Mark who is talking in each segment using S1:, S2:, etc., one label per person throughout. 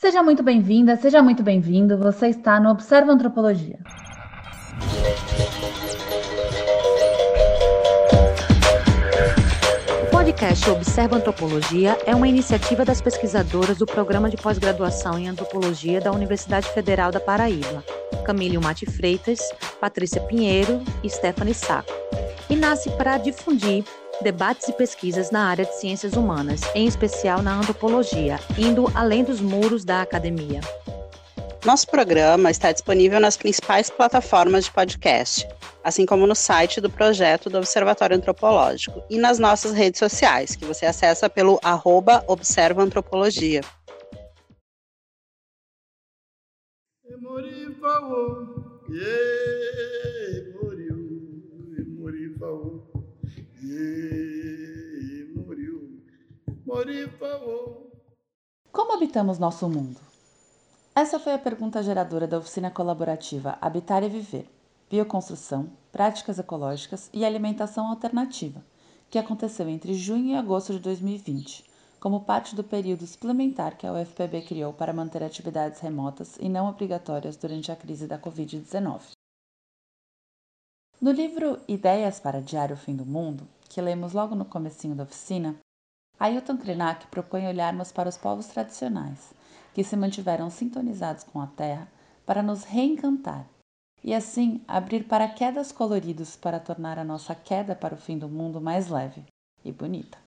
S1: Seja muito bem-vinda, seja muito bem-vindo. Você está no Observa Antropologia.
S2: O podcast Observa Antropologia é uma iniciativa das pesquisadoras do Programa de Pós-Graduação em Antropologia da Universidade Federal da Paraíba, Camille Mate Freitas, Patrícia Pinheiro e Stephanie Saco, e nasce para difundir debates e pesquisas na área de ciências humanas, em especial na antropologia, indo além dos muros da academia.
S3: Nosso programa está disponível nas principais plataformas de podcast, assim como no site do projeto do Observatório Antropológico e nas nossas redes sociais, que você acessa pelo arroba Observa Antropologia.
S1: Como habitamos nosso mundo? Essa foi a pergunta geradora da oficina colaborativa Habitar e Viver, Bioconstrução, Práticas Ecológicas e Alimentação Alternativa, que aconteceu entre junho e agosto de 2020, como parte do período suplementar que a UFPB criou para manter atividades remotas e não obrigatórias durante a crise da Covid-19. No livro Ideias para Diário Fim do Mundo, que lemos logo no comecinho da oficina, Ailton Krenak propõe olharmos para os povos tradicionais, que se mantiveram sintonizados com a Terra para nos reencantar e assim abrir paraquedas coloridos para tornar a nossa queda para o fim do mundo mais leve e bonita.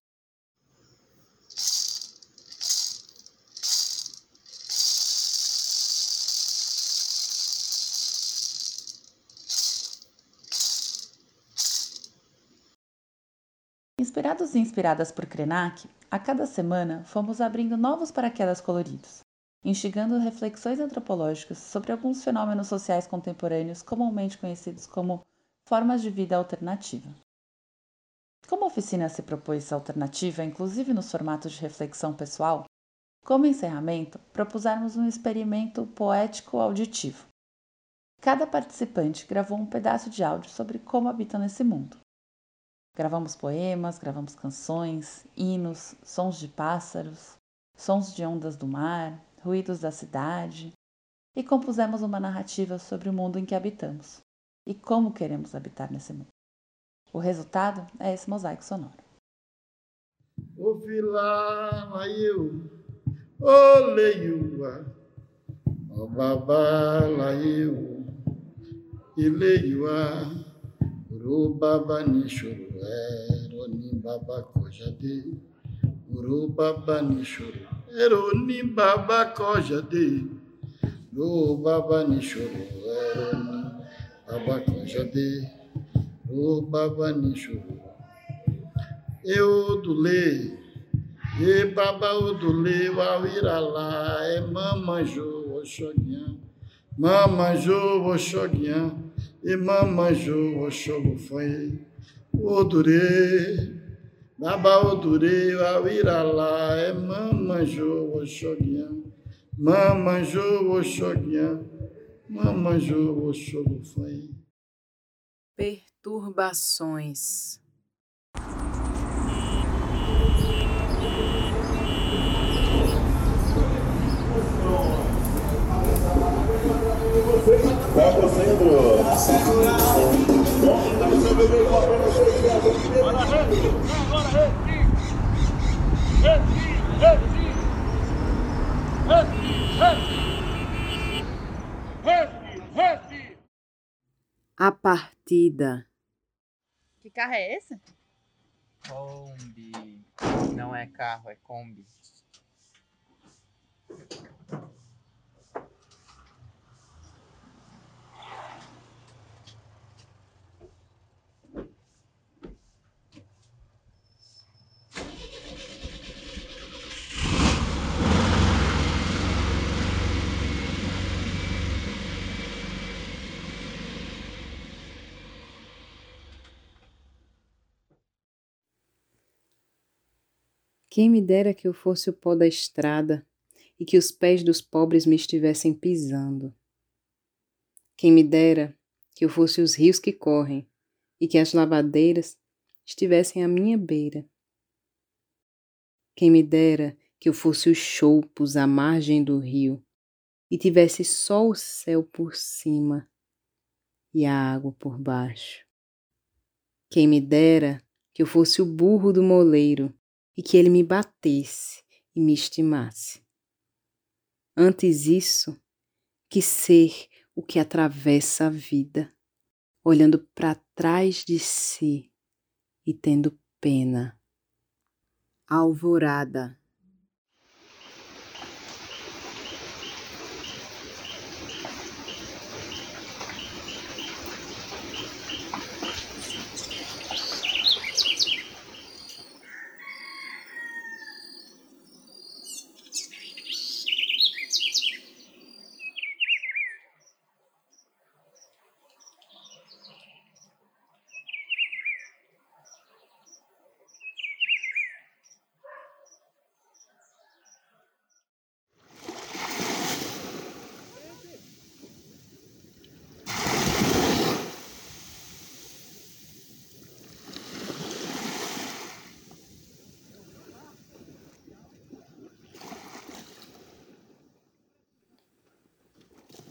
S1: Inspirados e inspiradas por Krenak, a cada semana fomos abrindo novos paraquedas coloridos, instigando reflexões antropológicas sobre alguns fenômenos sociais contemporâneos comumente conhecidos como formas de vida alternativa. Como a oficina se propôs alternativa, inclusive nos formatos de reflexão pessoal, como encerramento, propusemos um experimento poético auditivo. Cada participante gravou um pedaço de áudio sobre como habita nesse mundo. Gravamos poemas, gravamos canções, hinos, sons de pássaros, sons de ondas do mar, ruídos da cidade e compusemos uma narrativa sobre o mundo em que habitamos e como queremos habitar nesse mundo. O resultado é esse mosaico sonoro.
S4: Eu, leiua. Urubabani shuru eroni baba kojade. Urubabani shuru eroni baba kojade. Urubabani shuru eroni baba kojade. Urubabani shuru. Eu dule, e baba odule, wawirala, é mamanjo, oxoguian, mamanjo, oxoguian e mamanjo oxogo foi. Odure baba odure awirala mamanjo oxoguian mamanjo oxoguian mamanjo oxogo foi.
S5: Perturbações A partida.
S6: Que carro é esse?
S7: Kombi. Não é carro, é Kombi.
S5: Quem me dera que eu fosse o pó da estrada e que os pés dos pobres me estivessem pisando. Quem me dera que eu fosse os rios que correm e que as lavadeiras estivessem à minha beira. Quem me dera que eu fosse os choupos à margem do rio e tivesse só o céu por cima e a água por baixo. Quem me dera que eu fosse o burro do moleiro e que ele me batesse e me estimasse. Antes isso, que ser o que atravessa a vida, olhando para trás de si e tendo pena. Alvorada.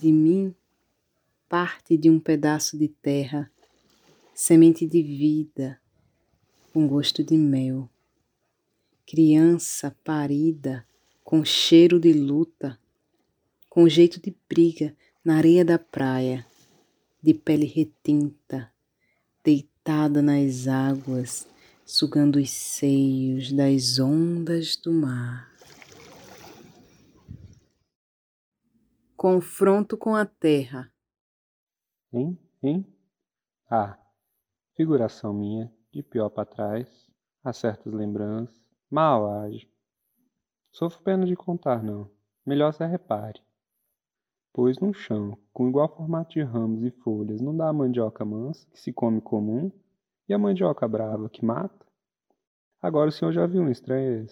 S5: De mim parte de um pedaço de terra, semente de vida, com gosto de mel. Criança parida, com cheiro de luta, com jeito de briga na areia da praia, de pele retinta, deitada nas águas, sugando os seios das ondas do mar. Confronto com a terra.
S8: Hein? Hein? Ah, figuração minha, de pior para trás, há certas lembranças, mal age. Sofro pena de contar, não. Melhor se repare. Pois no chão, com igual formato de ramos e folhas, não dá a mandioca mansa, que se come comum, e a mandioca brava, que mata? Agora o senhor já viu um estranho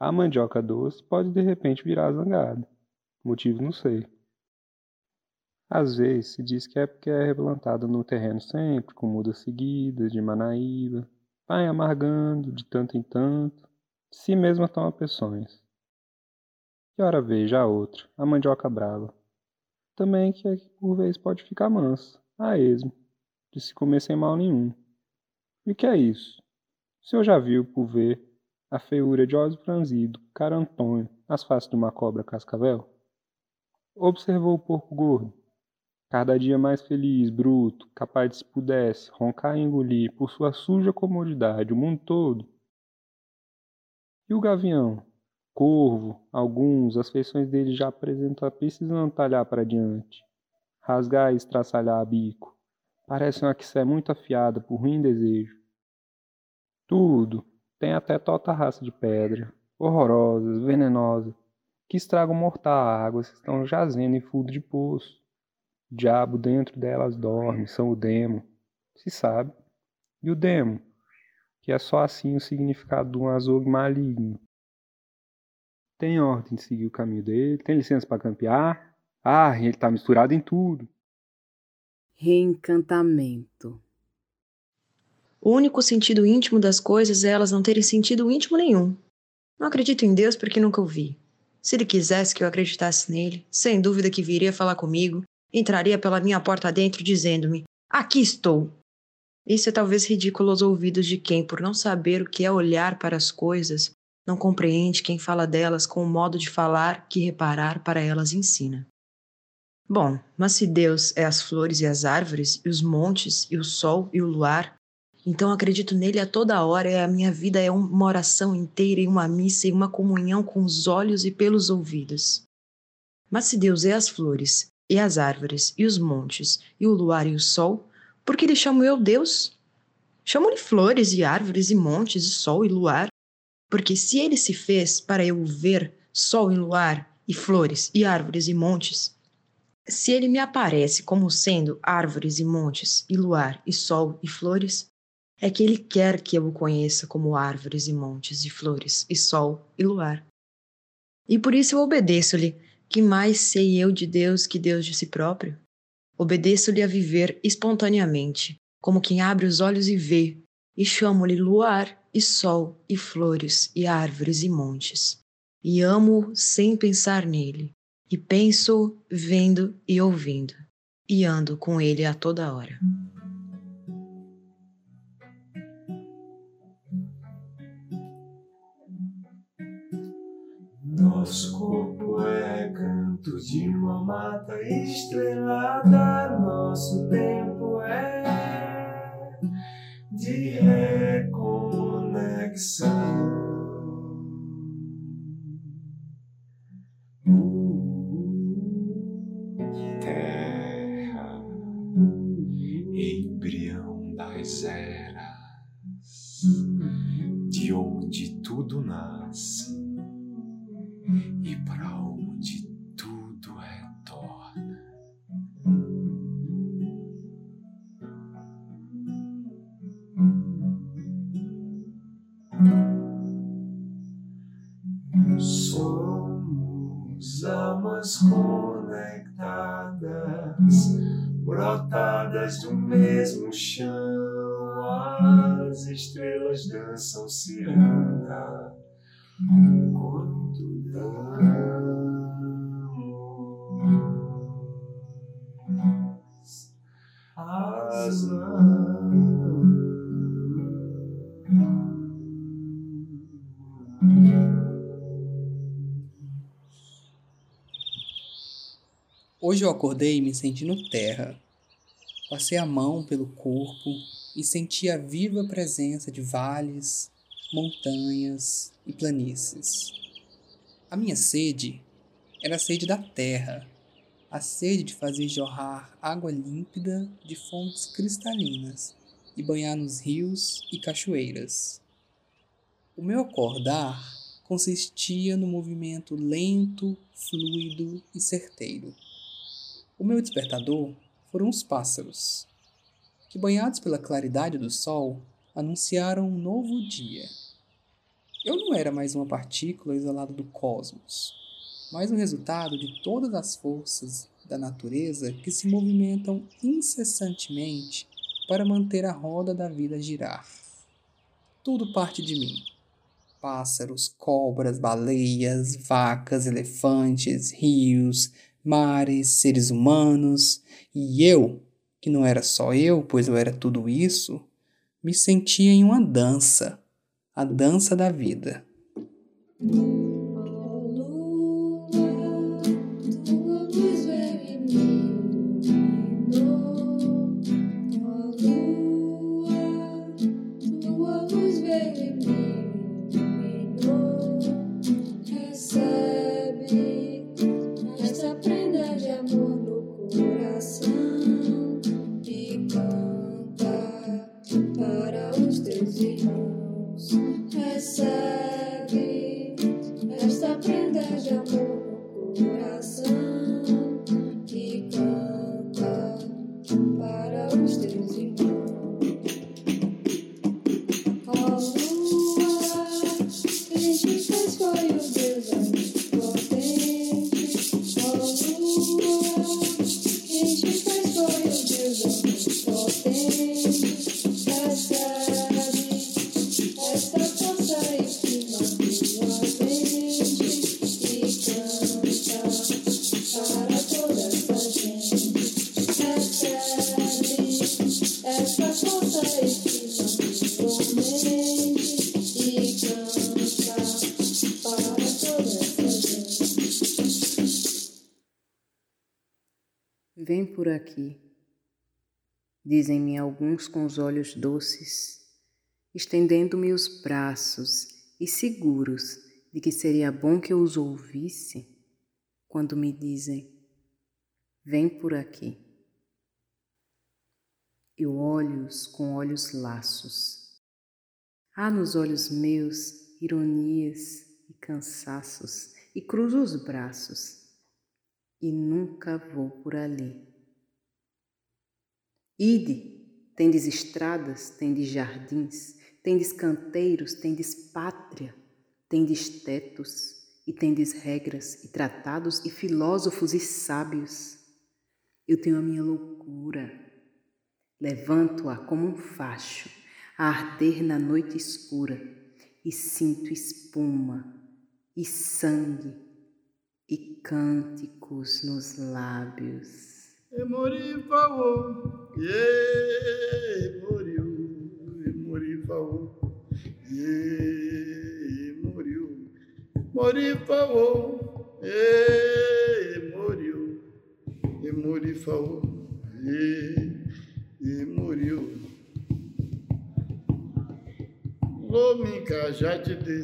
S8: A mandioca doce pode de repente virar zangada. Motivo não sei. Às vezes se diz que é porque é replantado no terreno sempre, com mudas seguidas, de manaíba, vai amargando de tanto em tanto, si mesma toma peções. E ora veja a outra, a mandioca brava. Também que é que por vez pode ficar mansa, a esmo, de se comer sem mal nenhum. E o que é isso? O senhor já viu, por ver, a feiura de olhos franzidos, cara Antônio, as faces de uma cobra cascavel? Observou o porco gordo, cada dia mais feliz, bruto, capaz de se pudesse roncar e engolir por sua suja comodidade o mundo todo. E o gavião? Corvo, alguns, as feições dele já apresentam precisando talhar para diante, rasgar e estraçalhar a bico. Parece uma quissé muito afiada por ruim desejo. Tudo, tem até tota raça de pedra, horrorosas, venenosas, que estragam mortal águas estão jazendo em fundo de poço. O diabo dentro delas dorme, são o demo, se sabe. E o demo, que é só assim o significado de um azougue maligno. Tem ordem de seguir o caminho dele, tem licença para campear. Ah, ele está misturado em tudo.
S5: Reencantamento.
S2: O único sentido íntimo das coisas é elas não terem sentido íntimo nenhum. Não acredito em Deus porque nunca o vi. Se ele quisesse que eu acreditasse nele, sem dúvida que viria falar comigo, entraria pela minha porta dentro dizendo-me: Aqui estou. Isso é talvez ridículo aos ouvidos de quem, por não saber o que é olhar para as coisas, não compreende quem fala delas com o modo de falar que reparar para elas ensina. Bom, mas se Deus é as flores e as árvores, e os montes, e o sol e o luar, então acredito nele a toda hora e a minha vida é uma oração inteira e uma missa e uma comunhão com os olhos e pelos ouvidos. Mas se Deus é as flores e as árvores e os montes e o luar e o sol, por que lhe chamo eu Deus? Chamo-lhe flores e árvores e montes e sol e luar, porque se ele se fez para eu ver sol e luar e flores e árvores e montes, se ele me aparece como sendo árvores e montes e luar e sol e flores, é que ele quer que eu o conheça como árvores e montes e flores e sol e luar. E por isso eu obedeço-lhe, que mais sei eu de Deus que Deus de si próprio? Obedeço-lhe a viver espontaneamente, como quem abre os olhos e vê, e chamo-lhe luar e sol e flores e árvores e montes.
S9: e amo sem pensar nele, e penso vendo e ouvindo, e ando com ele a toda hora.
S10: Nosso corpo é canto de uma mata estrelada, nosso tempo é de reconexão. Almas conectadas, brotadas do mesmo chão. As estrelas dançam ciranda
S11: Hoje eu acordei me sentindo terra. Passei a mão pelo corpo e senti a viva presença de vales, montanhas e planícies. A minha sede era a sede da terra, a sede de fazer jorrar água límpida de fontes cristalinas e banhar nos rios e cachoeiras. O meu acordar consistia no movimento lento, fluido e certeiro. O meu despertador foram os pássaros, que, banhados pela claridade do sol, anunciaram um novo dia. Eu não era mais uma partícula isolada do cosmos, mas o resultado de todas as forças da natureza que se movimentam incessantemente para manter a roda da vida girar. Tudo parte de mim. Pássaros, cobras, baleias, vacas, elefantes, rios, mares, seres humanos, e eu, que não era só eu, pois eu era tudo isso, me sentia em uma dança, a dança da vida.
S5: Por aqui, dizem-me alguns com os olhos doces, estendendo-me os braços e seguros de que seria bom que eu os ouvisse quando me dizem: Vem por aqui. Eu olho-os com olhos laços. Há nos olhos meus ironias e cansaços, e cruzo os braços e nunca vou por ali. Ide, tendes estradas, tendes jardins, tendes canteiros, tendes pátria, tendes tetos, e tendes regras, e tratados, e filósofos, e sábios. Eu tenho a minha loucura. Levanto-a como um facho, a arder na noite escura, e sinto espuma, e sangue e cânticos nos lábios.
S4: Emorifaô, ye, moriu, emorifaô, ye, moriu, morifaô, ye, moriu, emorifaô, ye, e moriu. Lominka jatide,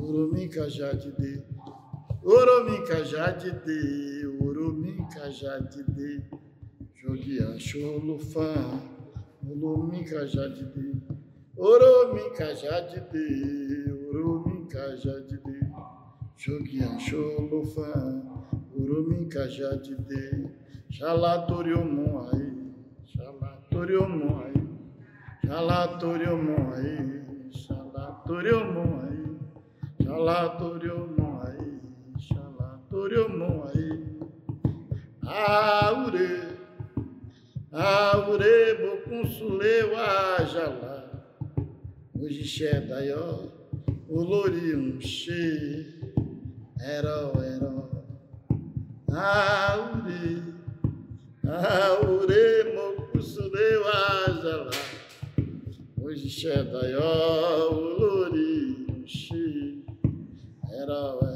S4: Uruminka jatide, Joguinha xolofã, Uruminka jatide, Uruminka jatide, Uruminka jatide, Joguinha xolofã, Uruminka jatide, Uruminka jatide, Uruminka jatide, Joguinha xolofã, Uruminka jatide, Xalatoriomon aí, Xalatoriomon aí, Xalatoriomon aí, Xalatoriomon aí, Xalatoriomon aí, Xalatoriomon aí. Aure, Aure, Bokunsuleu, Ajalá, Hoje Xedaió, Olorium, Xe, Heró, Heró. Aure, Aure, Mokusudeu, Ajalá, Hoje Xedaió, Olori, Xi, Era, Era, Olori,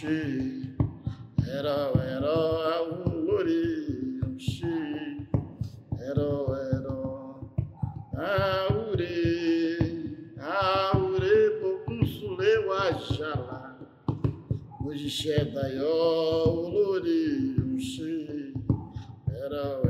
S4: Xi, Era, Era, Olori, Xi, Era, Era, Aure, Aure, Bokunsuleu, Ajalá, Hoje Xedaió, Olori, Xi, Era, Era,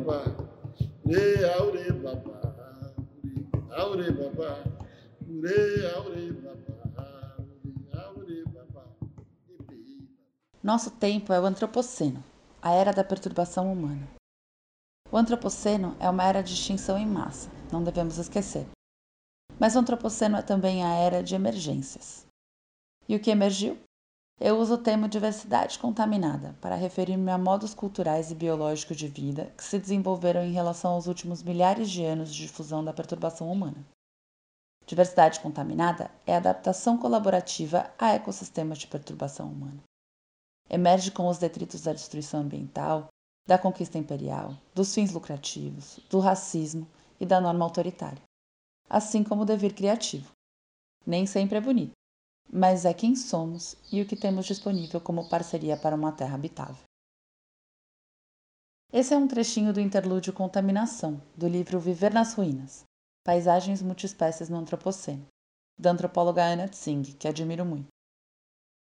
S4: Baba, Aure, Baba, Aure, Baba, Aure, Baba, Aure, Baba,
S1: Nosso tempo é o Antropoceno, a era da perturbação humana. O Antropoceno é uma era de extinção em massa, não devemos esquecer. Mas o Antropoceno é também a era de emergências. E o que emergiu? Eu uso o termo diversidade contaminada para referir-me a modos culturais e biológicos de vida que se desenvolveram em relação aos últimos milhares de anos de difusão da perturbação humana. Diversidade contaminada é a adaptação colaborativa a ecossistemas de perturbação humana emerge com os detritos da destruição ambiental, da conquista imperial, dos fins lucrativos, do racismo e da norma autoritária, assim como o dever criativo. Nem sempre é bonito, mas é quem somos e o que temos disponível como parceria para uma terra habitável. Esse é um trechinho do interlúdio Contaminação, do livro Viver nas Ruínas Paisagens Multiespécies no Antropoceno, da antropóloga Anna Tsing, que admiro muito.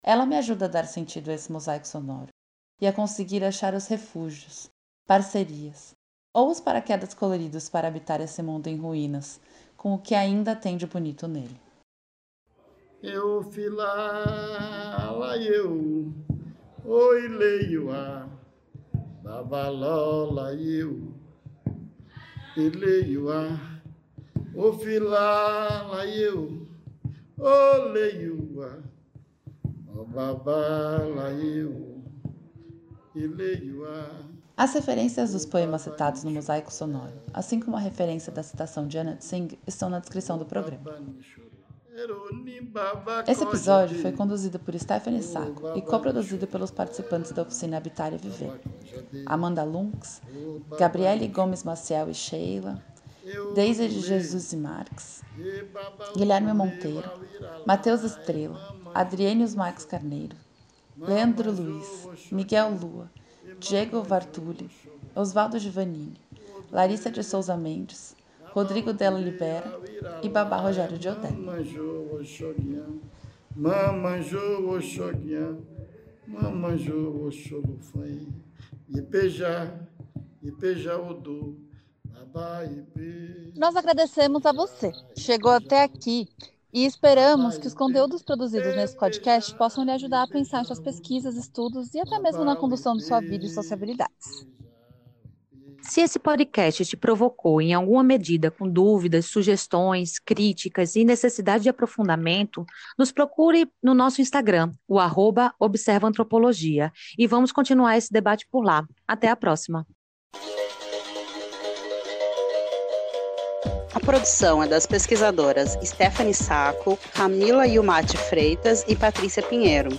S1: Ela me ajuda a dar sentido a esse mosaico sonoro e a conseguir achar os refúgios, parcerias ou os paraquedas coloridos para habitar esse mundo em ruínas, com o que ainda tem de bonito nele.
S4: Eu filá, lá eu, oi leio a, babalola eu, e leio a, o filá, lá eu, o leio a, o babala eu, e leio a.
S1: As referências dos poemas citados no mosaico sonoro, assim como a referência da citação de Anna Singh, estão na descrição do programa. Esse episódio foi conduzido por Stephanie Sacco e coproduzido pelos participantes da oficina Habitar e Viver. Amanda Lunks, Gabriele Gomes Maciel e Sheila, Deise de Jesus e Marques, Guilherme Monteiro, Matheus Estrela, Adriênios Marques Carneiro, Leandro Luiz, Miguel Lua, Diego Vartuli, Oswaldo Giovannini, Larissa de Souza Mendes, Rodrigo Della Libera e Babá Rogério de Odé.
S4: Mamanjô, Oxoguiã, Mamanjô, Oxolufãe, Ipejá, Ipejá Odu, Babá Ipe.
S6: Nós agradecemos a você. Chegou até aqui e esperamos que os conteúdos produzidos nesse podcast possam lhe ajudar a pensar em suas pesquisas, estudos e até mesmo na condução de sua vida e suas habilidades.
S12: Se esse podcast te provocou em alguma medida com dúvidas, sugestões, críticas e necessidade de aprofundamento, nos procure no nosso Instagram, o arroba Observa Antropologia, e vamos continuar esse debate por lá. Até a próxima!
S3: A produção é das pesquisadoras Stephanie Saco, Camila Yumati Freitas e Patrícia Pinheiro.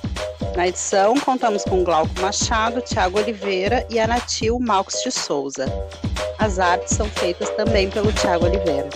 S3: Na edição, contamos com Glauco Machado, Tiago Oliveira e a Natil Malcos de Souza. As artes são feitas também pelo Tiago Oliveira.